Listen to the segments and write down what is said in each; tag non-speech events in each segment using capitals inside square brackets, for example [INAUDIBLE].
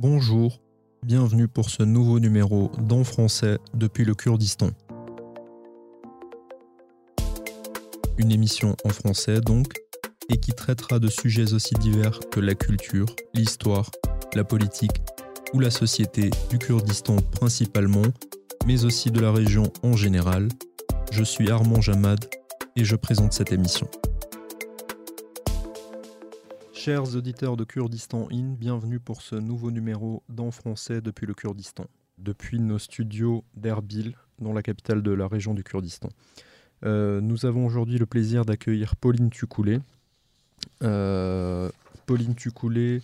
Bonjour, bienvenue pour ce nouveau numéro d'En français depuis le Kurdistan. Une émission en français donc, et qui traitera de sujets aussi divers que la culture, l'histoire, la politique ou la société du Kurdistan principalement, mais aussi de la région en général. Je suis Armand Jamad et je présente cette émission. Chers auditeurs de Kurdistan In, bienvenue pour ce nouveau numéro d'En français depuis le Kurdistan, depuis nos studios d'Erbil, dans la capitale de la région du Kurdistan. Euh, nous avons aujourd'hui le plaisir d'accueillir Pauline Tukoulé. Euh, Pauline Tukoulé,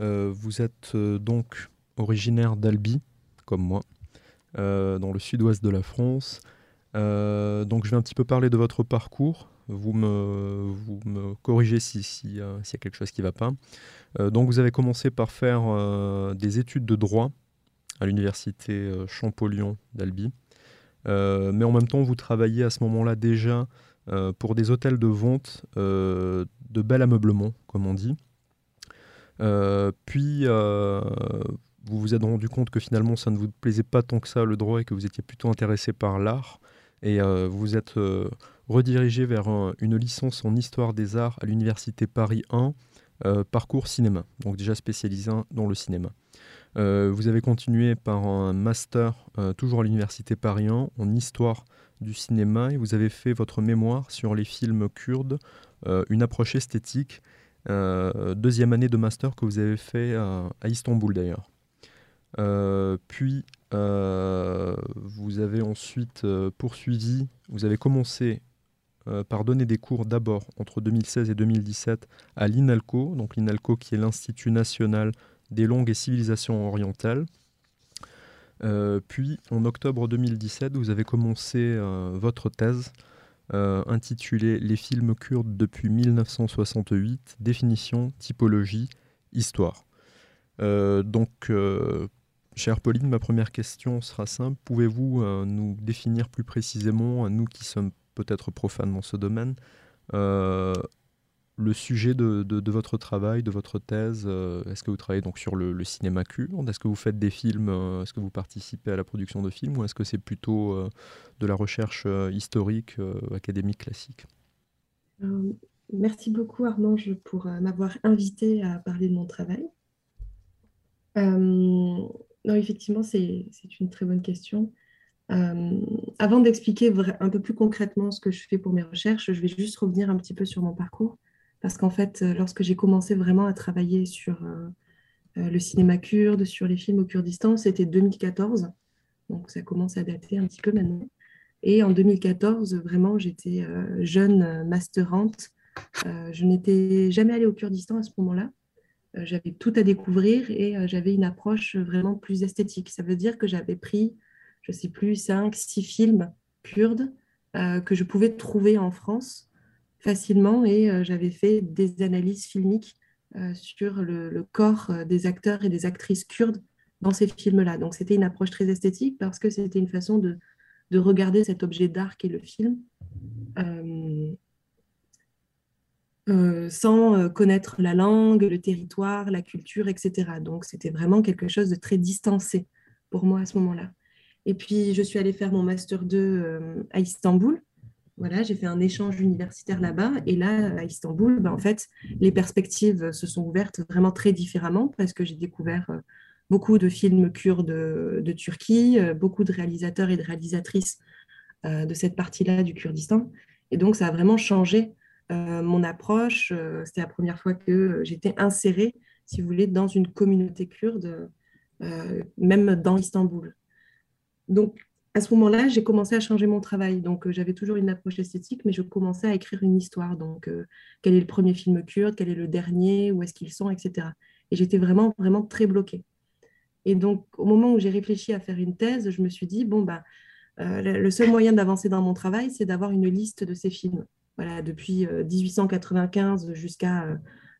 euh, vous êtes donc originaire d'Albi, comme moi, dans le sud-ouest de la France. donc je vais un petit peu parler de votre parcours, vous me, corrigez s'il si, euh, y a quelque chose qui ne va pas. Euh, donc vous avez commencé par faire euh, des études de droit à l'université Champollion d'Albi. mais en même temps, vous travaillez à ce moment-là déjà pour des hôtels de vente de bel ameublement, comme on dit. puis, vous vous êtes rendu compte que finalement, ça ne vous plaisait pas tant que ça, le droit, et que vous étiez plutôt intéressé par l'art. Et vous vous êtes redirigé vers une licence en histoire des arts à l'université Paris 1, euh, parcours cinéma, donc déjà spécialisé dans le cinéma. Euh, vous avez continué par un master, euh, toujours à l'université Paris 1, en histoire du cinéma, et vous avez fait votre mémoire sur les films kurdes, une approche esthétique, deuxième année de master que vous avez fait à Istanbul d'ailleurs. puis vous avez ensuite poursuivi, vous avez commencé euh, par donner des cours d'abord entre 2016 et 2017 à l'INALCO, donc l'INALCO qui est l'Institut national des langues et civilisations orientales. Euh, puis en octobre 2017, vous avez commencé euh, votre thèse intitulée Les films kurdes depuis 1968, définition, typologie, histoire. donc, chère Pauline, ma première question sera simple. Pouvez-vous nous définir plus précisément, nous qui sommes peut-être profane dans ce domaine, euh, le sujet de, votre travail, de votre thèse, euh, est-ce que vous travaillez donc sur le, cinéma kurde Est-ce que vous faites des films euh, Est-ce que vous participez à la production de films Ou est-ce que c'est plutôt de la recherche historique, académique, classique? Merci beaucoup Armand pour m'avoir invité à parler de mon travail. Non, effectivement, c'est une très bonne question. Euh, avant d'expliquer un peu plus concrètement ce que je fais pour mes recherches, je vais juste revenir un petit peu sur mon parcours. Parce qu'en fait, euh, lorsque j'ai commencé vraiment à travailler sur euh, le cinéma kurde, sur les films au Kurdistan, c'était 2014. Donc ça commence à dater un petit peu maintenant. Et en 2014, vraiment, j'étais jeune masterante. je n'étais jamais allée au Kurdistan à ce moment-là. J'avais tout à découvrir et j'avais une approche vraiment plus esthétique. Ça veut dire que j'avais pris je ne sais plus, cinq, six films kurdes euh, que je pouvais trouver en France facilement et euh, j'avais fait des analyses filmiques euh, sur le, corps des acteurs et des actrices kurdes dans ces films-là. Donc c'était une approche très esthétique parce que c'était une façon de, de, regarder cet objet d'art qu'est le film. Sans connaître la langue, le territoire, la culture, etc. Donc c'était vraiment quelque chose de très distancé pour moi à ce moment-là. Et puis, je suis allée faire mon Master 2 euh, à Istanbul. Voilà, j'ai fait un échange universitaire là-bas. Et là, à Istanbul, ben, en fait, les perspectives se sont ouvertes vraiment très différemment parce que j'ai découvert euh, beaucoup de films kurdes de, Turquie, euh, beaucoup de réalisateurs et de réalisatrices de cette partie-là du Kurdistan. Et donc, ça a vraiment changé mon approche. C'était la première fois que j'étais insérée, si vous voulez, dans une communauté kurde, même dans Istanbul. Donc, à ce moment-là, j'ai commencé à changer mon travail. Donc, euh, j'avais toujours une approche esthétique, mais je commençais à écrire une histoire. Donc, euh, quel est le premier film kurde, quel est le dernier, où est-ce qu'ils sont, etc. Et j'étais vraiment, vraiment très bloquée. Et donc, au moment où j'ai réfléchi à faire une thèse, je me suis dit, bon, bah, euh, le seul moyen d'avancer dans mon travail, c'est d'avoir une liste de ces films. Depuis 1895 jusqu'à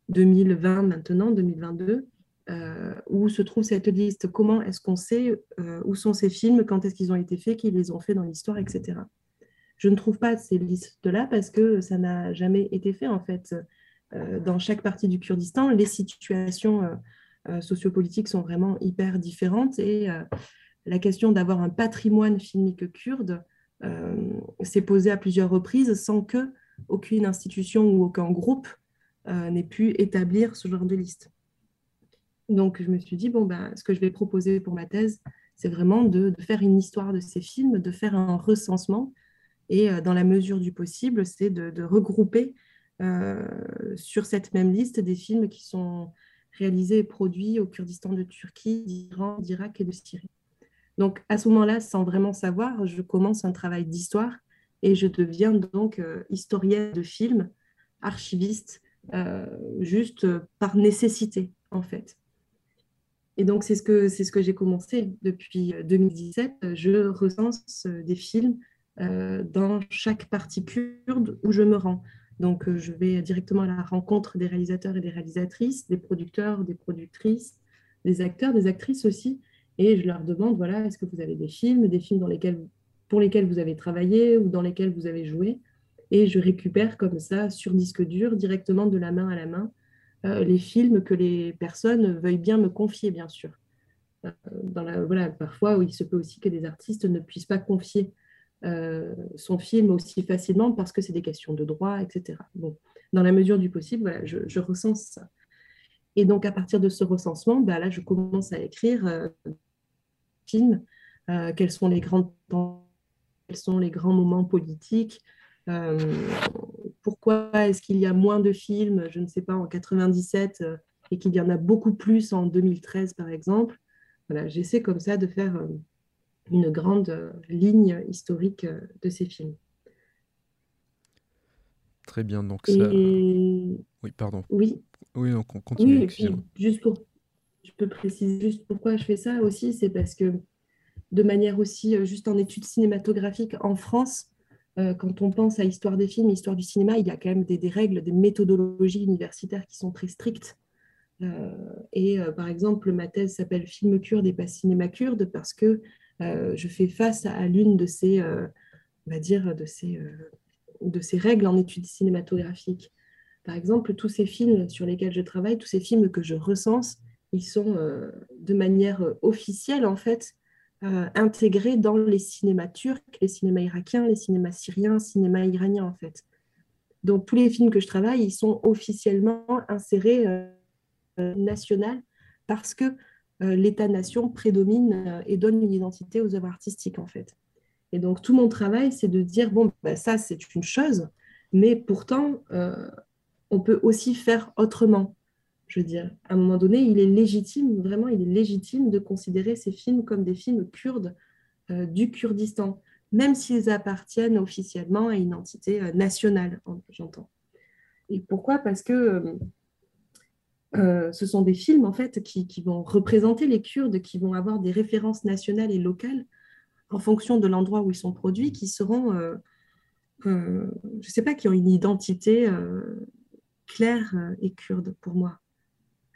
2020, maintenant, 2022. Euh, où se trouve cette liste, comment est-ce qu'on sait euh, où sont ces films, quand est-ce qu'ils ont été faits, qui les ont faits dans l'histoire, etc. Je ne trouve pas ces listes-là parce que ça n'a jamais été fait en fait. Euh, dans chaque partie du Kurdistan, les situations sociopolitiques sont vraiment hyper différentes et la question d'avoir un patrimoine filmique kurde s'est posée à plusieurs reprises sans que aucune institution ou aucun groupe n'ait pu établir ce genre de liste. Donc, je me suis dit, bon, ben, ce que je vais proposer pour ma thèse, c'est vraiment de, faire une histoire de ces films, de faire un recensement. Et dans la mesure du possible, c'est de, regrouper euh, sur cette même liste des films qui sont réalisés et produits au Kurdistan de Turquie, d'Iran, d'Irak et de Syrie. Donc à ce moment-là, sans vraiment savoir, je commence un travail d'histoire et je deviens donc euh, historienne de films, archiviste, euh, juste par nécessité en fait. Et donc c'est ce que ce que j'ai commencé depuis 2017. Je recense des films dans chaque partie kurde où je me rends. Donc, euh, je vais directement à la rencontre des réalisateurs et des réalisatrices, des producteurs, des productrices, des acteurs, des actrices aussi. Et je leur demande, voilà, est-ce que vous avez des films, des films dans lesquels, pour lesquels vous avez travaillé ou dans lesquels vous avez joué Et je récupère comme ça, sur disque dur, directement de la main à la main, euh, les films que les personnes veuillent bien me confier, bien sûr. Euh, voilà, parfois, il se peut aussi que des artistes ne puissent pas confier euh, son film aussi facilement parce que c'est des questions de droit, etc. Bon, dans la mesure du possible, voilà, je, recense ça. Et donc, à partir de ce recensement, bah, là, je commence à écrire euh, film, euh, sont les grands quels sont les grands moments politiques, pourquoi est-ce qu'il y a moins de films, je ne sais pas, en 97 et qu'il y en a beaucoup plus en 2013, par exemple. Voilà, j'essaie comme ça de faire une grande euh, ligne historique euh, de ces films. Très bien, donc ça... Oui, pardon. Oui. Oui, donc on continue. Oui, juste pour... Je peux préciser juste pourquoi je fais ça aussi, c'est parce que de manière aussi, euh, juste en études cinématographiques en France, quand on pense à histoire des films, histoire du cinéma, il y a quand même des, règles, des méthodologies universitaires qui sont très strictes. et par exemple, ma thèse s'appelle Film kurde et pas cinéma kurde parce que euh, je fais face à l'une de ces, euh, on va dire, de ces, euh, de ces règles en études cinématographiques. Par exemple, tous ces films sur lesquels je travaille, tous ces films que je recense, ils sont de manière officielle, en fait, intégrés dans les cinémas turcs, les cinémas irakiens, les cinémas syriens, cinémas iraniens, en fait. Donc, tous les films que je travaille, ils sont officiellement insérés national parce que euh, l'État-nation prédomine euh, et donne une identité aux œuvres artistiques, en fait. Et donc, tout mon travail, c'est de dire, bon, bah, ça, c'est une chose, mais pourtant, euh, on peut aussi faire autrement. Je veux dire, à un moment donné, il est légitime, vraiment, il est légitime de considérer ces films comme des films kurdes du Kurdistan, même s'ils appartiennent officiellement à une entité nationale, j'entends. Et pourquoi? Parce que euh, ce sont des films en fait qui, vont représenter les Kurdes, qui vont avoir des références nationales et locales en fonction de l'endroit où ils sont produits, qui seront, euh, euh, je ne sais pas, qui ont une identité claire et kurde pour moi.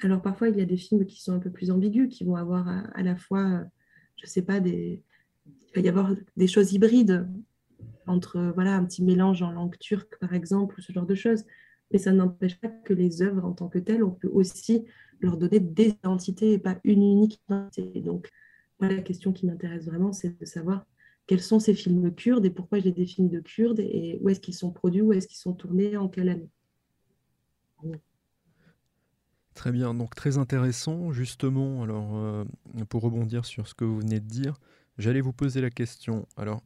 Alors parfois il y a des films qui sont un peu plus ambigus, qui vont avoir à, la fois, je ne sais pas, des, il va y avoir des choses hybrides entre voilà un petit mélange en langue turque par exemple, ce genre de choses mais ça n'empêche pas que les œuvres en tant que telles, on peut aussi leur donner des identités et pas une unique identité. Donc, la question qui m'intéresse vraiment, c'est de savoir quels sont ces films kurdes et pourquoi je les définis de kurdes et où est-ce qu'ils sont produits, où est-ce qu'ils sont tournés, en quelle année. Très bien, donc très intéressant. Justement, alors euh, pour rebondir sur ce que vous venez de dire, j'allais vous poser la question. Alors,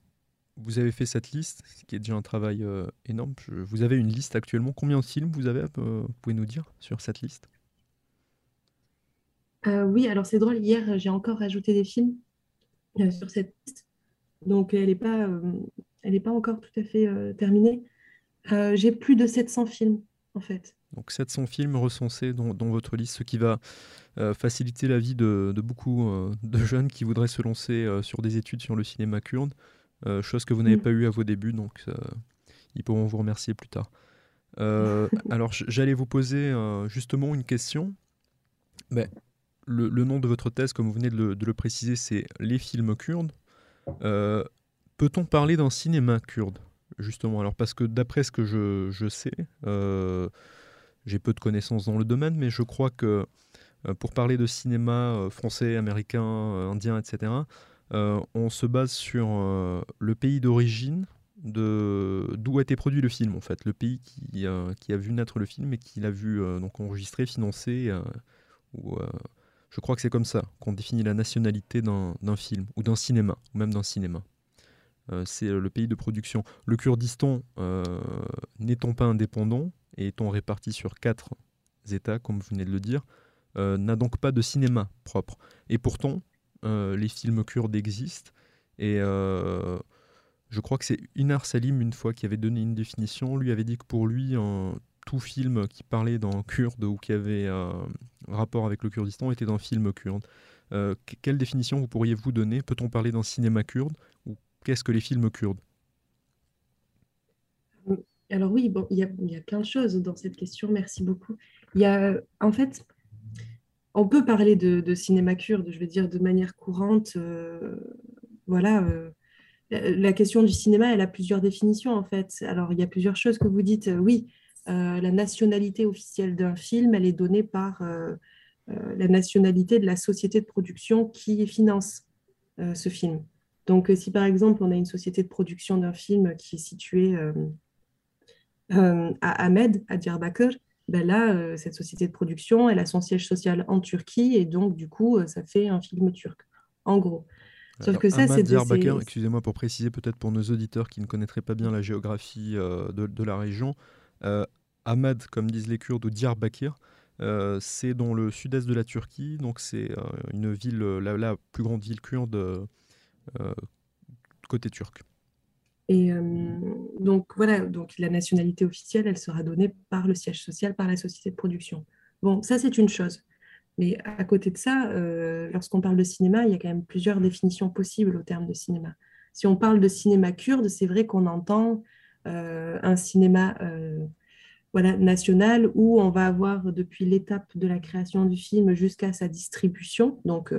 vous avez fait cette liste, ce qui est déjà un travail euh, énorme. vous avez une liste actuellement. Combien de films vous avez, euh, vous pouvez nous dire, sur cette liste? Oui, alors c'est drôle. Hier, j'ai encore ajouté des films sur cette liste. Donc, elle n'est pas, elle pas encore tout à fait terminée. j'ai plus de 700 films, en fait. Donc 700 films recensés dans, votre liste, ce qui va faciliter la vie de, de beaucoup de jeunes qui voudraient se lancer sur des études sur le cinéma kurde. Euh, chose que vous n'avez mm. pas eu à vos débuts, donc euh, ils pourront vous remercier plus tard. Euh, [LAUGHS] alors j'allais vous poser justement une question. Ben, le, nom de votre thèse, comme vous venez de le, préciser, c'est les films kurdes. Peut-on parler d'un cinéma kurde? Justement, alors parce que d'après ce que je, sais, j'ai peu de connaissances dans le domaine, mais je crois que pour parler de cinéma français, américain, indien, etc., on se base sur le pays d'origine d'où a été produit le film en fait, le pays qui, qui a vu naître le film et qui l'a vu donc enregistré, financé. je crois que c'est comme ça qu'on définit la nationalité d'un film ou d'un cinéma, ou même d'un cinéma. C'est le pays de production. Le Kurdistan, n'étant pas indépendant et étant réparti sur quatre États, comme vous venez de le dire, n'a donc pas de cinéma propre. Et pourtant, les films kurdes existent et je crois que c'est Inar Salim, une fois, qui avait donné une définition, lui avait dit que pour lui, tout film qui parlait d'un kurde ou qui avait rapport avec le Kurdistan était un film kurde. Euh, quelle définition vous pourriez-vous donner? Peut-on parler d'un cinéma kurde ou qu'est-ce que les films kurdes? Alors oui, bon, il y, a, plein de choses dans cette question. Merci beaucoup. Il y a, en fait, on peut parler de, cinéma kurde, je veux dire, de manière courante. Euh, voilà. Euh, la question du cinéma, elle a plusieurs définitions en fait. Alors, il y a plusieurs choses que vous dites. Euh, oui, la nationalité officielle d'un film, elle est donnée par la nationalité de la société de production qui finance ce film. Donc, si par exemple, on a une société de production d'un film qui est située à Ahmed, à Diyarbakir, ben là, cette société de production, elle a son siège social en Turquie et donc, du coup, ça fait un film turc, en gros. Sauf que ça, c'est Diyarbakir, excusez-moi pour préciser peut-être pour nos auditeurs qui ne connaîtraient pas bien la géographie euh, de, la région. Euh, Ahmad, comme disent les Kurdes, ou Diyarbakir, euh, c'est dans le sud-est de la Turquie, donc c'est euh, une ville, la, plus grande ville kurde côté turc. Et donc voilà, donc la nationalité officielle, elle sera donnée par le siège social, par la société de production. Bon, ça c'est une chose. Mais à côté de ça, euh, lorsqu'on parle de cinéma, il y a quand même plusieurs définitions possibles au terme de cinéma. Si on parle de cinéma kurde, c'est vrai qu'on entend euh, un cinéma euh, voilà, national où on va avoir depuis l'étape de la création du film jusqu'à sa distribution, donc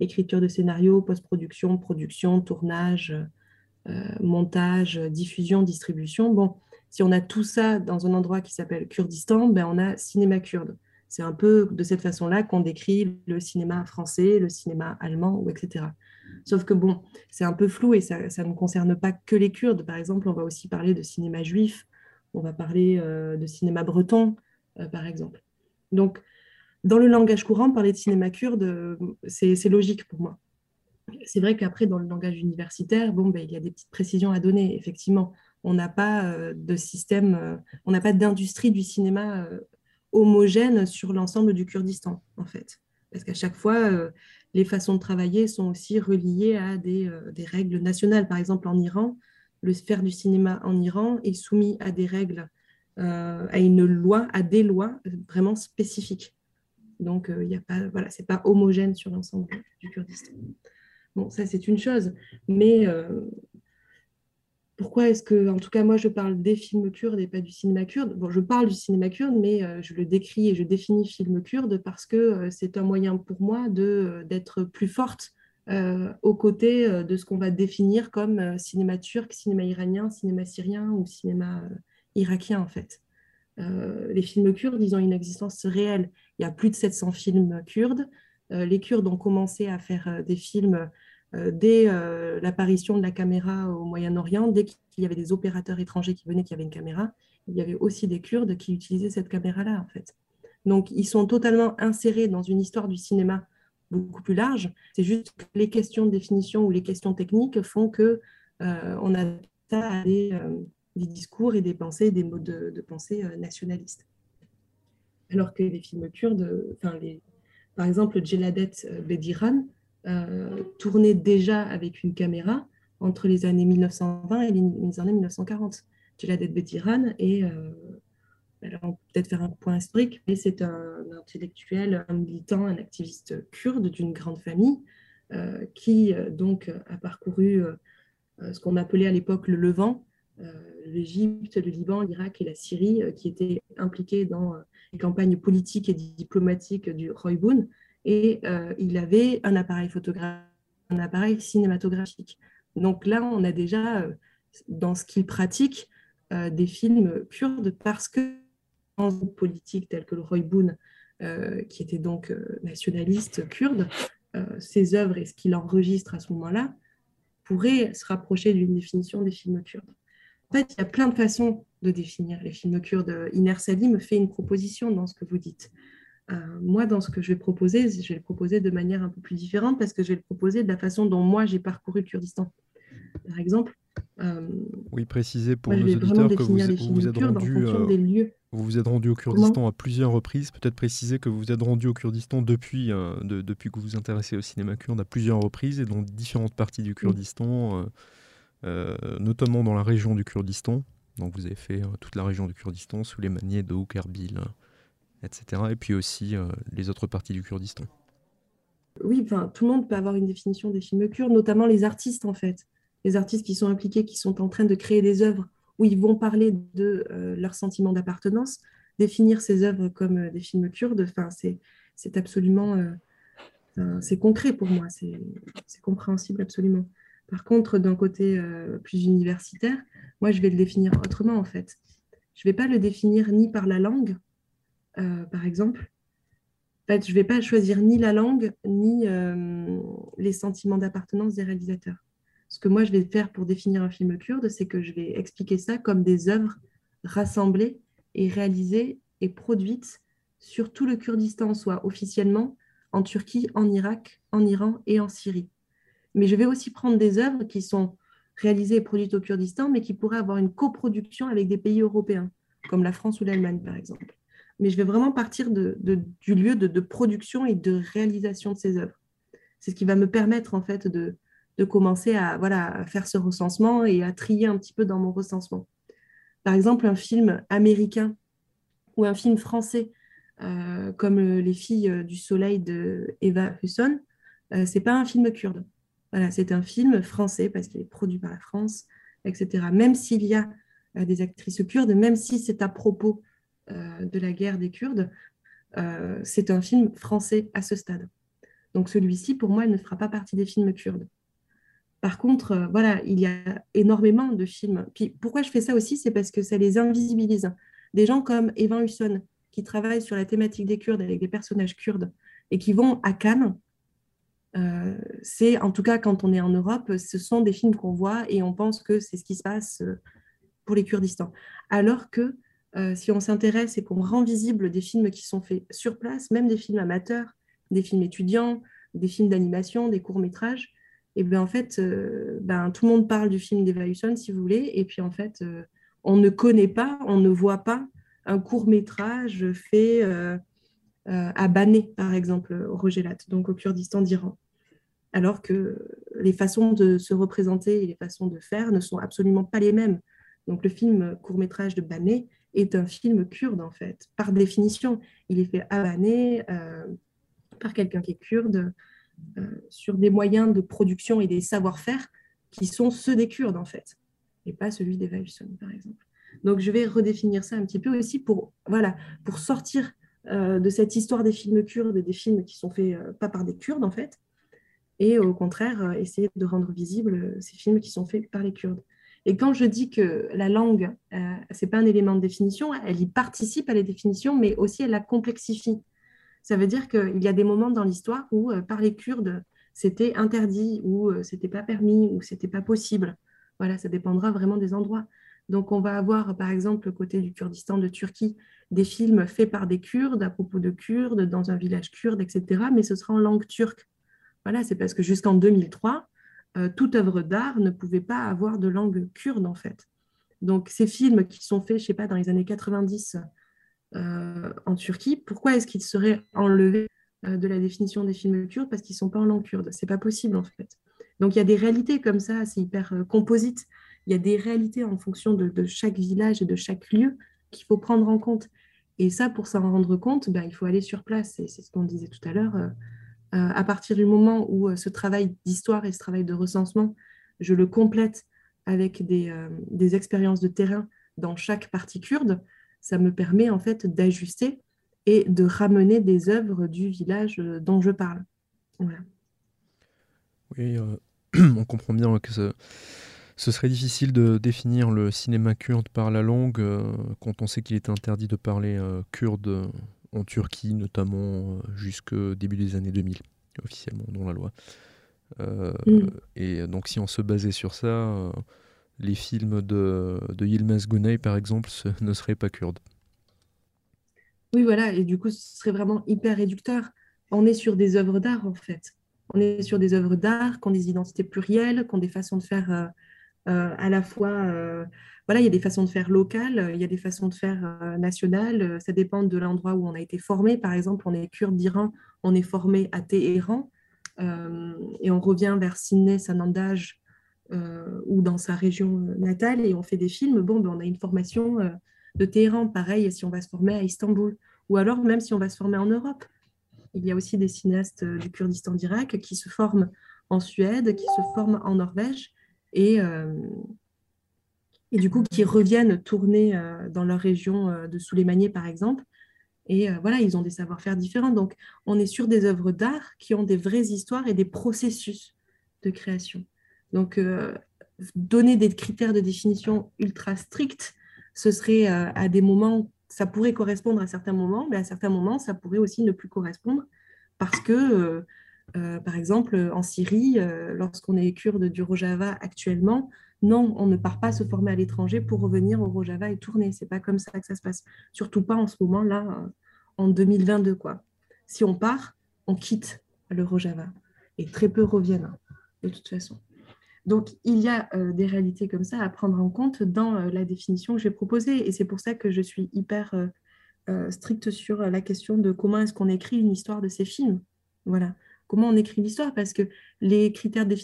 écriture de scénario, post-production, production, tournage, montage, diffusion, distribution. Bon, si on a tout ça dans un endroit qui s'appelle Kurdistan, ben on a cinéma kurde. C'est un peu de cette façon-là qu'on décrit le cinéma français, le cinéma allemand, ou etc. Sauf que bon, c'est un peu flou et ça, ne concerne pas que les Kurdes. Par exemple, on va aussi parler de cinéma juif, on va parler euh, de cinéma breton, euh, par exemple. Donc, dans le langage courant, parler de cinéma kurde, euh, c'est logique pour moi. C'est vrai qu'après, dans le langage universitaire, bon, ben, il y a des petites précisions à donner, effectivement. On n'a pas de système, on n'a pas d'industrie du cinéma homogène sur l'ensemble du Kurdistan, en fait. Parce qu'à chaque fois, euh, les façons de travailler sont aussi reliées à des, euh, règles nationales. Par exemple, en Iran, le faire du cinéma en Iran est soumis à des règles, euh, à une loi, à des lois vraiment spécifiques. Donc, il n'y a pas, voilà, c'est pas homogène sur l'ensemble du Kurdistan. Bon, ça c'est une chose, mais pourquoi est-ce que, en tout cas, moi, je parle des films kurdes et pas du cinéma kurde? Bon, je parle du cinéma kurde, mais euh, je le décris et je définis film kurde parce que euh, c'est un moyen pour moi euh, d'être plus forte aux côtés de ce qu'on va définir comme cinéma turc, cinéma iranien, cinéma syrien ou cinéma irakien, en fait. les films kurdes, ils ont une existence réelle. Il y a plus de 700 films kurdes. les Kurdes ont commencé à faire des films euh, dès euh, l'apparition de la caméra au Moyen-Orient, dès qu'il y avait des opérateurs étrangers qui venaient, qui avaient une caméra, il y avait aussi des Kurdes qui utilisaient cette caméra-là, en fait. Donc, ils sont totalement insérés dans une histoire du cinéma beaucoup plus large. C'est juste que les questions de définition ou les questions techniques font que euh, on a des, discours et des pensées, des modes de, pensée nationalistes. Alors que les films kurdes, par exemple, Jeladet Bediran, euh, tourné déjà avec une caméra entre les années 1920 et les, années 1940. Jeladet Betiran et euh, on peut peut-être faire un point historique, mais c'est un, intellectuel, un militant, un activiste kurde d'une grande famille euh, qui donc a parcouru ce qu'on appelait à l'époque le Levant, l'Égypte, le Liban, l'Irak et la Syrie, qui étaient impliqués dans les campagnes politiques et diplomatiques du Royboun, et euh, il avait un appareil photographique, un appareil cinématographique. Donc là, on a déjà, euh, dans ce qu'il pratique, euh, des films kurdes parce que dans une politique telle que le Roy Boone qui était donc nationaliste kurde, ses œuvres et ce qu'il enregistre à ce moment-là pourraient se rapprocher d'une définition des films kurdes. En fait, il y a plein de façons de définir les films kurdes. Iner Sadi me fait une proposition dans ce que vous dites. moi, dans ce que je vais proposer, je vais le proposer de manière un peu plus différente parce que je vais le proposer de la façon dont moi j'ai parcouru le Kurdistan. Par exemple, euh, oui, préciser pour nos auditeurs que vous, vous, êtes rendu, euh, vous vous êtes rendu au Kurdistan à plusieurs reprises. Peut-être préciser que vous vous êtes rendu au Kurdistan depuis, euh, depuis que vous vous intéressez au cinéma kurde à plusieurs reprises et dans différentes parties du Kurdistan, notamment dans la région du Kurdistan. Donc vous avez fait toute la région du Kurdistan, sous les maniers de Erbil, etc. Et puis aussi les autres parties du Kurdistan. Oui, enfin, tout le monde peut avoir une définition des films kurdes, notamment les artistes en fait les artistes qui sont impliqués, qui sont en train de créer des œuvres où ils vont parler de euh, leur sentiment d'appartenance, définir ces œuvres comme euh, des films kurdes, enfin, c'est absolument euh, c'est concret pour moi, c'est compréhensible absolument. Par contre, d'un côté plus universitaire, moi, je vais le définir autrement, en fait. Je ne vais pas le définir ni par la langue, par exemple. En fait, je ne vais pas choisir ni la langue, ni les sentiments d'appartenance des réalisateurs. Ce que moi, je vais faire pour définir un film kurde, c'est que je vais expliquer ça comme des œuvres rassemblées et réalisées et produites sur tout le Kurdistan, soit officiellement en Turquie, en Irak, en Iran et en Syrie. Mais je vais aussi prendre des œuvres qui sont réalisées et produites au Kurdistan, mais qui pourraient avoir une coproduction avec des pays européens, comme la France ou l'Allemagne, par exemple. Mais je vais vraiment partir du lieu de, production et de réalisation de ces œuvres. C'est ce qui va me permettre, en fait, de, commencer à, faire ce recensement et à trier un petit peu dans mon recensement. Par exemple, un film américain ou un film français euh, comme Les filles du soleil de Eva Husson, euh, c'est pas un film kurde. C'est un film français parce qu'il est produit par la France, etc. Même s'il y a euh, des actrices kurdes, même si c'est à propos de la guerre des Kurdes, c'est un film français à ce stade. Donc celui-ci, pour moi, ne fera pas partie des films kurdes. Par contre, euh, voilà, il y a énormément de films. Pourquoi je fais ça aussi, c'est parce que ça les invisibilise. Des gens comme Evan Husson, qui travaillent sur la thématique des Kurdes avec des personnages kurdes et qui vont à Cannes, euh, c'est en tout cas quand on est en Europe, ce sont des films qu'on voit et on pense que c'est ce qui se passe euh, pour les Kurdistans. Alors que si on s'intéresse et qu'on rend visible des films qui sont faits sur place, même des films amateurs, des films étudiants, des films d'animation, des courts-métrages, et bien en fait, euh, ben, tout le monde parle du film d'Eva si vous voulez, et puis en fait, euh, on ne connaît pas, on ne voit pas un court métrage fait euh, à Bané, par exemple, au Rogelat, donc au Kurdistan d'Iran. Alors que les façons de se représenter et les façons de faire ne sont absolument pas les mêmes. Donc le film court métrage de Bané est un film kurde, en fait, par définition. Il est fait à Bané par quelqu'un qui est kurde. Euh, sur des moyens de production et des savoir-faire qui sont ceux des Kurdes, en fait, et pas celui des Husson, par exemple. Donc, je vais redéfinir ça un petit peu aussi pour, voilà, pour sortir euh, de cette histoire des films kurdes et des films qui sont faits euh, pas par des Kurdes, en fait, et au contraire, essayer de rendre visibles ces films qui sont faits par les Kurdes. Et quand je dis que la langue, ce n'est pas un élément de définition, elle y participe à la définition, mais aussi elle la complexifie. Ça veut dire qu'il y a des moments dans l'histoire où euh, parler kurde, c'était interdit, ou euh, c'était pas permis, ou c'était pas possible. Voilà, ça dépendra vraiment des endroits. Donc, on va avoir, par exemple, côté du Kurdistan de Turquie, des films faits par des Kurdes à propos de Kurdes dans un village kurde, etc. Mais ce sera en langue turque. Voilà, c'est parce que jusqu'en 2003, euh, toute œuvre d'art ne pouvait pas avoir de langue kurde, en fait. Donc, ces films qui sont faits, je sais pas, dans les années 90 euh, en Turquie, pourquoi est-ce qu'ils seraient enlevés euh, de la définition des films kurdes parce qu'ils ne sont pas en langue kurde? C'est pas possible en fait. Donc il y a des réalités comme ça, c'est hyper composite. Il y a des réalités en fonction de, chaque village et de chaque lieu qu'il faut prendre en compte. Et ça, pour s'en rendre compte, ben, il faut aller sur place. C'est ce qu'on disait tout à l'heure. À partir du moment où ce travail d'histoire et ce travail de recensement, je le complète avec des, des expériences de terrain dans chaque partie kurde, ça me permet en fait d'ajuster et de ramener des œuvres du village euh, dont je parle. Oui, euh, [CLEARS THROAT] on comprend bien que ce, serait difficile de définir le cinéma kurde par la langue euh, quand on sait qu'il est interdit de parler kurde en Turquie, notamment jusqu'au début des années 2000, officiellement dans la loi. Mm. Et donc, si on se basait sur ça, les films de, de Yilmaz Güney, par exemple, [LAUGHS] ne seraient pas kurdes. Oui, voilà, et du coup, ce serait vraiment hyper réducteur. On est sur des œuvres d'art, en fait. On est sur des œuvres d'art qui ont des identités plurielles, qui ont des façons de faire euh, euh, à la fois... Euh, voilà, il y a des façons de faire locales, il y a des façons de faire nationales. Ça dépend de l'endroit où on a été formé. Par exemple, on est kurde d'Iran, on est formé à Téhéran. et on revient vers Sydney, Sanandaj, euh, ou dans sa région natale et on fait des films, bon, ben, on a une formation euh, de Téhéran, pareil si on va se former à Istanbul, ou alors même si on va se former en Europe. Il y a aussi des cinéastes euh, du Kurdistan d'Irak qui se forment en Suède, qui se forment en Norvège et, et du coup qui reviennent tourner dans leur région de Souleymaniye par exemple. Et voilà, ils ont des savoir-faire différents. Donc, on est sur des œuvres d'art qui ont des vraies histoires et des processus de création. Donc, euh, donner des critères de définition ultra stricts, ce serait euh, à des moments, ça pourrait correspondre à certains moments, mais à certains moments, ça pourrait aussi ne plus correspondre parce que, euh, par exemple, en Syrie, lorsqu'on est kurde du Rojava actuellement, non, on ne part pas se former à l'étranger pour revenir au Rojava et tourner. C'est pas comme ça que ça se passe. Surtout pas en ce moment-là, en 2022. Quoi. Si on part, on quitte le Rojava. Et très peu reviennent, de toute façon. Donc, il y a euh, des réalités comme ça à prendre en compte dans euh, la définition que j'ai proposée. Et c'est pour ça que je suis hyper euh, stricte sur la question de comment est-ce qu'on écrit une histoire de ces films. Voilà. Comment on écrit l'histoire? Parce que les critères de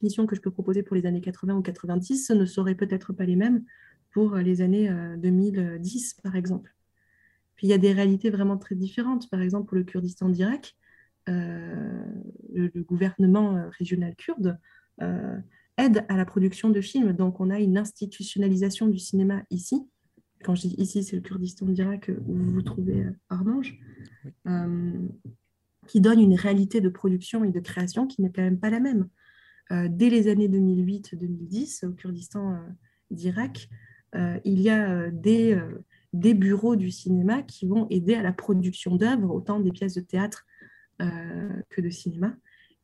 définition que je peux proposer pour les années 80 ou 90 ce ne seraient peut-être pas les mêmes pour les années 2010, par exemple. Puis il y a des réalités vraiment très différentes. Par exemple, pour le Kurdistan d'Irak, le, gouvernement régional kurde aide à la production de films. Donc, on a une institutionnalisation du cinéma ici. Quand je dis ici, c'est le Kurdistan d'Irak où vous vous trouvez, euh, Armange, euh, qui donne une réalité de production et de création qui n'est quand même pas la même. Euh, dès les années 2008-2010, au Kurdistan d'Irak, il y a des, bureaux du cinéma qui vont aider à la production d'œuvres, autant des pièces de théâtre que de cinéma.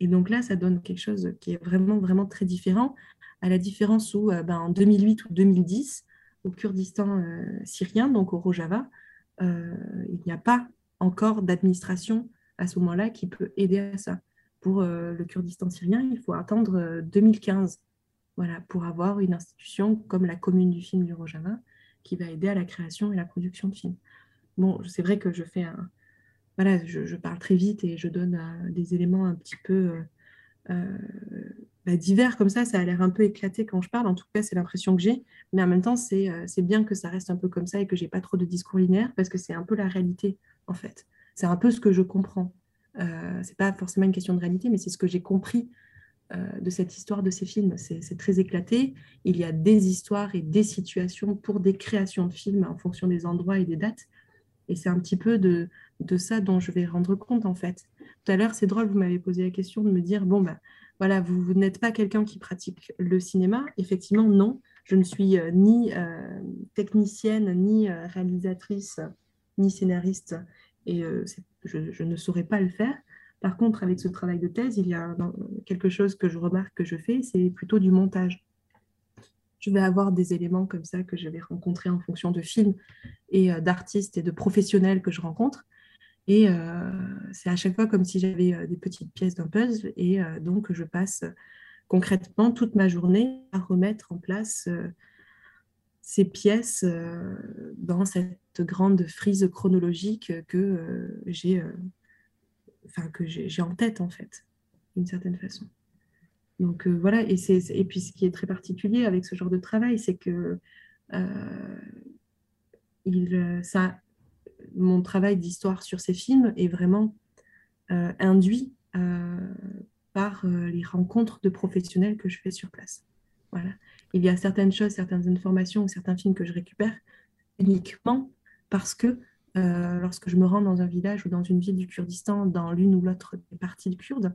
Et donc là, ça donne quelque chose qui est vraiment, vraiment très différent, à la différence où euh, ben, en 2008 ou 2010, au Kurdistan euh, syrien, donc au Rojava, euh, il n'y a pas encore d'administration à ce moment-là qui peut aider à ça. Pour le Kurdistan syrien, il faut attendre 2015 voilà, pour avoir une institution comme la commune du film du Rojava qui va aider à la création et la production de films. Bon, c'est vrai que je fais un, voilà, je, parle très vite et je donne euh, des éléments un petit peu euh, euh, bah, divers comme ça. Ça a l'air un peu éclaté quand je parle. En tout cas, c'est l'impression que j'ai. Mais en même temps, c'est bien que ça reste un peu comme ça et que j'ai pas trop de discours linéaires parce que c'est un peu la réalité, en fait. C'est un peu ce que je comprends. Euh, c'est pas forcément une question de réalité, mais c'est ce que j'ai compris de cette histoire de ces films. C'est très éclaté. Il y a des histoires et des situations pour des créations de films en fonction des endroits et des dates. Et c'est un petit peu de, ça dont je vais rendre compte en fait. Tout à l'heure, c'est drôle, vous m'avez posé la question de me dire, bon, ben voilà, vous, n'êtes pas quelqu'un qui pratique le cinéma. Effectivement, non, je ne suis euh, ni euh, technicienne, ni euh, réalisatrice, ni scénariste, et je, ne saurais pas le faire. Par contre, avec ce travail de thèse, il y a quelque chose que je remarque que je fais, c'est plutôt du montage. Je vais avoir des éléments comme ça que je vais rencontrer en fonction de films et d'artistes et de professionnels que je rencontre. Et euh, c'est à chaque fois comme si j'avais euh, des petites pièces d'un puzzle. Et euh, donc, je passe concrètement toute ma journée à remettre en place ces pièces dans cette grande frise chronologique que j'ai enfin, que j'ai en tête, en fait, d'une certaine façon. Donc voilà, et, puis ce qui est très particulier avec ce genre de travail, c'est que ça mon travail d'histoire sur ces films est vraiment euh, induit euh, par euh, les rencontres de professionnels que je fais sur place. Voilà. Il y a certaines choses, certaines informations ou certains films que je récupère uniquement parce que lorsque je me rends dans un village ou dans une ville du Kurdistan, dans l'une ou l'autre des parties du Kurde,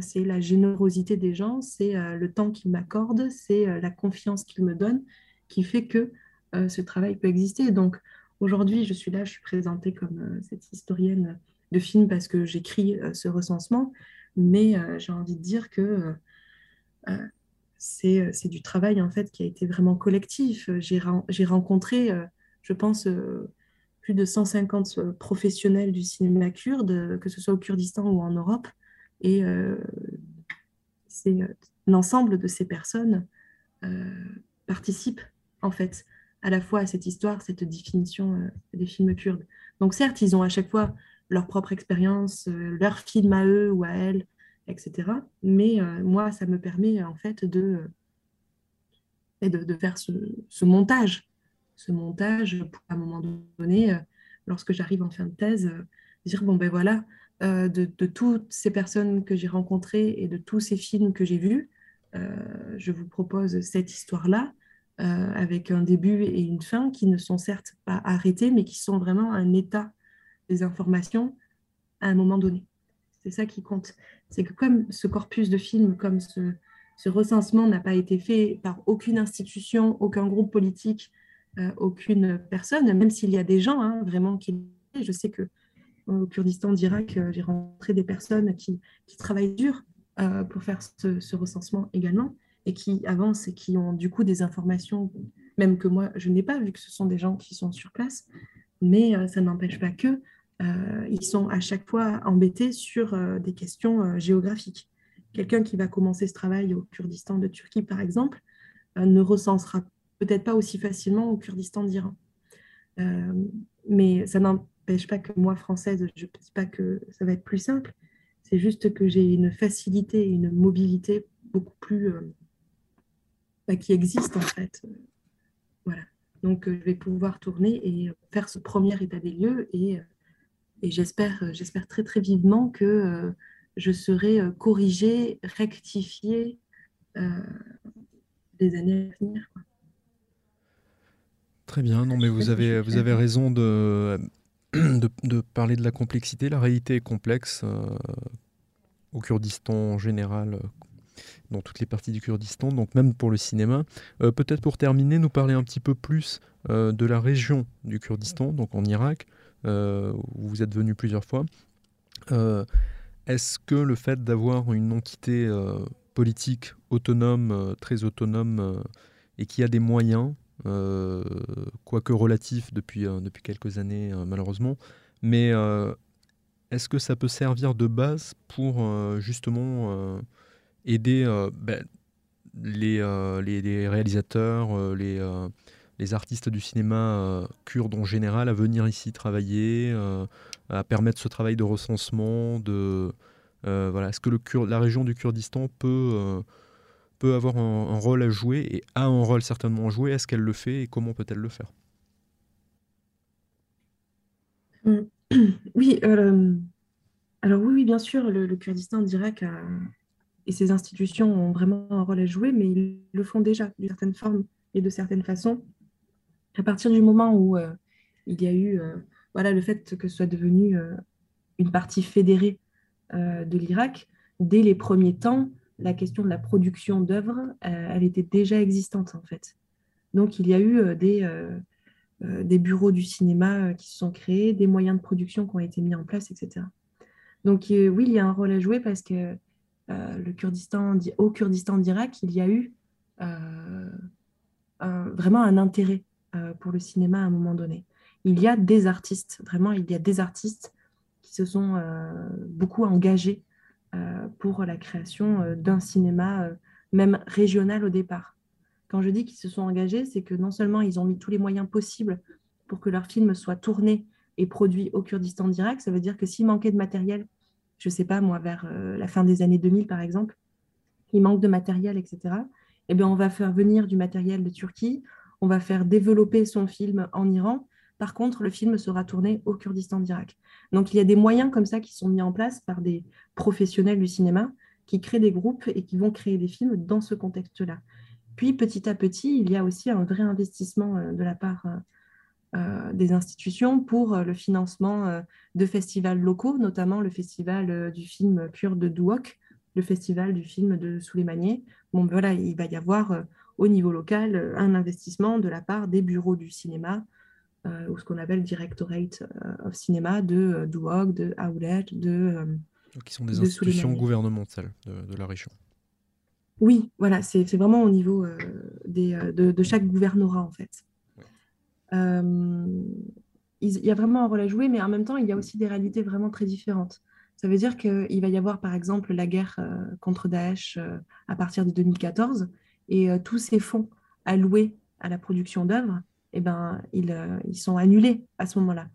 c'est la générosité des gens, c'est le temps qu'ils m'accordent, c'est la confiance qu'ils me donnent qui fait que ce travail peut exister. Donc, aujourd'hui, je suis là, je suis présentée comme cette historienne de films parce que j'écris ce recensement, mais j'ai envie de dire que c'est du travail en fait qui a été vraiment collectif. J'ai rencontré, je pense, plus de 150 professionnels du cinéma kurde, que ce soit au Kurdistan ou en Europe, et c'est l'ensemble de ces personnes participent en fait à la fois à cette histoire, cette définition des films kurdes. Donc certes, ils ont à chaque fois leur propre expérience, leur film à eux ou à elles, etc. Mais euh, moi, ça me permet en fait de, de faire ce, montage. Ce montage pour, à un moment donné, euh, lorsque j'arrive en fin de thèse, euh, dire, bon ben voilà, de, de, toutes ces personnes que j'ai rencontrées et de tous ces films que j'ai vus, je vous propose cette histoire-là, avec un début et une fin qui ne sont certes pas arrêtés, mais qui sont vraiment un état des informations à un moment donné. C'est ça qui compte. C'est que comme ce corpus de films, comme ce, recensement n'a pas été fait par aucune institution, aucun groupe politique, euh, aucune personne, même s'il y a des gens hein, vraiment qui... Je sais que au Kurdistan d'Irak, euh, j'ai rencontré des personnes qui, travaillent dur euh, pour faire ce, recensement également et qui avancent et qui ont du coup des informations, même que moi, je n'ai pas vu que ce sont des gens qui sont sur place, mais ça n'empêche pas que euh, ils sont à chaque fois embêtés sur euh, des questions euh, géographiques. Quelqu'un qui va commencer ce travail au Kurdistan de Turquie, par exemple, ne recensera peut-être pas aussi facilement au Kurdistan d'Iran. mais ça n'empêche pas que moi, française, je ne dis pas que ça va être plus simple. C'est juste que j'ai une facilité et une mobilité beaucoup plus... Bah, qui existe en fait. Voilà. Donc, je vais pouvoir tourner et faire ce premier état des lieux et et j'espère, euh, j'espère très très vivement que euh, je serai euh, corrigée, rectifiée des années à venir. Très bien, non mais vous avez, vous avez raison de, de, parler de la complexité. La réalité est complexe au Kurdistan en général, dans toutes les parties du Kurdistan, donc même pour le cinéma. Peut-être pour terminer, nous parler un petit peu plus de la région du Kurdistan, donc en Irak. Euh, où vous êtes venu plusieurs fois. Euh, est-ce que le fait d'avoir une entité euh, politique autonome, très autonome, et qui a des moyens, quoique relatifs depuis, depuis quelques années malheureusement, mais est-ce que ça peut servir de base pour justement aider ben, les, les, les, réalisateurs, les, les artistes du cinéma euh, kurdes en général à venir ici travailler, euh, à permettre ce travail de recensement, de euh, voilà, est-ce que le la région du Kurdistan peut peut avoir un, rôle à jouer et a un rôle certainement à jouer? Est-ce qu'elle le fait et comment peut-elle le faire? [CLEARS THROAT] Oui, alors oui, bien sûr, le, Kurdistan d'Irak et ses institutions ont vraiment un rôle à jouer, mais ils le font déjà d'une certaine forme et de certaines façons à partir du moment où euh, il y a eu euh, voilà, le fait que ce soit devenu euh, une partie fédérée de l'Irak, dès les premiers temps, la question de la production d'œuvres, elle était déjà existante en fait. Donc il y a eu des, bureaux du cinéma qui se sont créés, des moyens de production qui ont été mis en place, etc. Donc oui, il y a un rôle à jouer parce que Kurdistan, au Kurdistan d'Irak, il y a eu vraiment un intérêt euh, pour le cinéma à un moment donné. Il y a des artistes, vraiment, il y a des artistes qui se sont euh, beaucoup engagés euh, pour la création d'un cinéma, même régional au départ. Quand je dis qu'ils se sont engagés, c'est que non seulement ils ont mis tous les moyens possibles pour que leurs films soient tournés et produits au Kurdistan direct, ça veut dire que s'il manquait de matériel, je ne sais pas moi, vers la fin des années 2000 par exemple, il manque de matériel, etc., eh bien, on va faire venir du matériel de Turquie, on va faire développer son film en Iran. Par contre, le film sera tourné au Kurdistan d'Irak. Donc, il y a des moyens comme ça qui sont mis en place par des professionnels du cinéma qui créent des groupes et qui vont créer des films dans ce contexte-là. Puis, petit à petit, il y a aussi un vrai investissement euh, de la part euh, euh, des institutions pour le financement de festivals locaux, notamment le festival du film kurde de Douok, le festival du film de Souleymanié. Bon, voilà, il va y avoir au niveau local un investissement de la part des bureaux du cinéma ou ce qu'on appelle Directorate of Cinema de Douog, de Aoulet, de. qui sont des institutions gouvernementales de, la région. Oui, voilà, c'est vraiment au niveau des, de, chaque gouvernorat en fait. il y a vraiment un rôle à jouer, mais en même temps, il y a aussi des réalités vraiment très différentes. Ça veut dire qu'il va y avoir, par exemple, la guerre contre Daesh à partir de 2014, et tous ces fonds alloués à la production d'œuvres, eh ben, ils, ils, sont annulés à ce moment-là.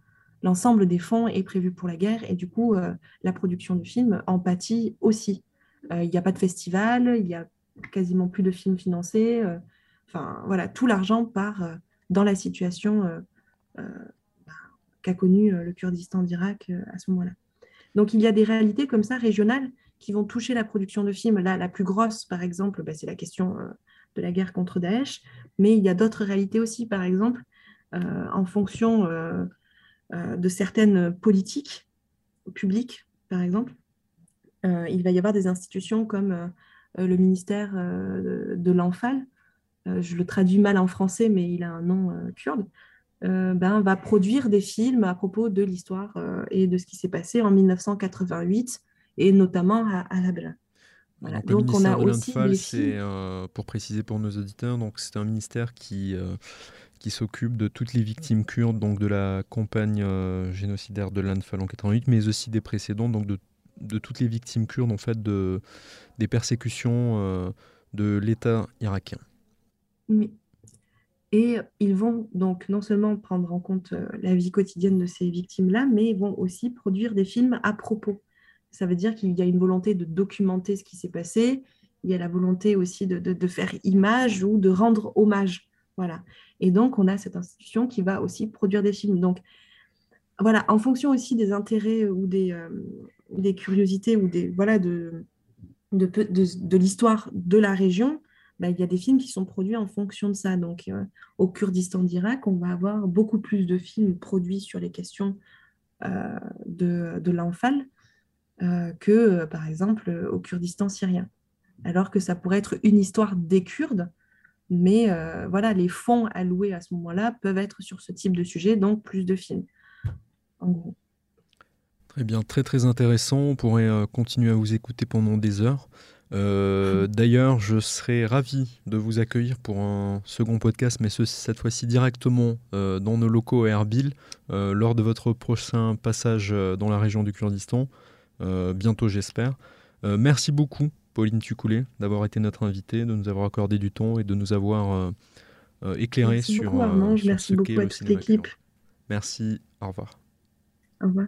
L'ensemble des fonds est prévu pour la guerre, et du coup, la production du film en pâtit aussi. Il n'y a pas de festival, il y a quasiment plus de films financés. Enfin, voilà, tout l'argent part dans la situation bah, qu'a connue le Kurdistan d'Irak à ce moment-là. Donc, il y a des réalités comme ça, régionales, qui vont toucher la production de films. Là, la plus grosse, par exemple, bah, c'est la question de la guerre contre Daesh, mais il y a d'autres réalités aussi, par exemple, en fonction de certaines politiques publiques, par exemple. il va y avoir des institutions comme euh, le ministère euh, de l'Enfal, euh, je le traduis mal en français, mais il a un nom kurde, ben, va produire des films à propos de l'histoire et de ce qui s'est passé en 1988, et notamment à, à Voilà. Donc, on a aussi c'est pour préciser pour nos auditeurs, donc c'est un ministère qui qui s'occupe de toutes les victimes kurdes, donc de la campagne génocidaire de l'Anfal en 88, mais aussi des précédents, donc de de toutes les victimes kurdes en fait de, des persécutions euh, de l'État irakien. Oui. Et ils vont donc non seulement prendre en compte euh, la vie quotidienne de ces victimes-là, mais ils vont aussi produire des films à propos. Ça veut dire qu'il y a une volonté de documenter ce qui s'est passé, il y a la volonté aussi de, de, faire image ou de rendre hommage. Voilà. Et donc, on a cette institution qui va aussi produire des films. Donc, voilà, en fonction aussi des intérêts ou des, euh, des curiosités ou des voilà de, de, de, l'histoire de la région, bah, il y a des films qui sont produits en fonction de ça. Donc, euh, au Kurdistan d'Irak, on va avoir beaucoup plus de films produits sur les questions euh, de, de l'Anfal que, par exemple, au Kurdistan syrien. Alors que ça pourrait être une histoire des Kurdes, mais voilà, les fonds alloués à ce moment-là peuvent être sur ce type de sujet, donc plus de films, en gros. Eh bien, très très intéressant. On pourrait euh, continuer à vous écouter pendant des heures. Euh, [LAUGHS] d'ailleurs, je serais ravi de vous accueillir pour un second podcast, mais cette fois-ci directement euh, dans nos locaux à Erbil, lors de votre prochain passage dans la région du Kurdistan, bientôt j'espère. merci beaucoup, Pauline Tucoulé, d'avoir été notre invitée, de nous avoir accordé du temps et de nous avoir éclairé sur, beaucoup, merci ce qu'est le cinéma Merci, au revoir. Au revoir.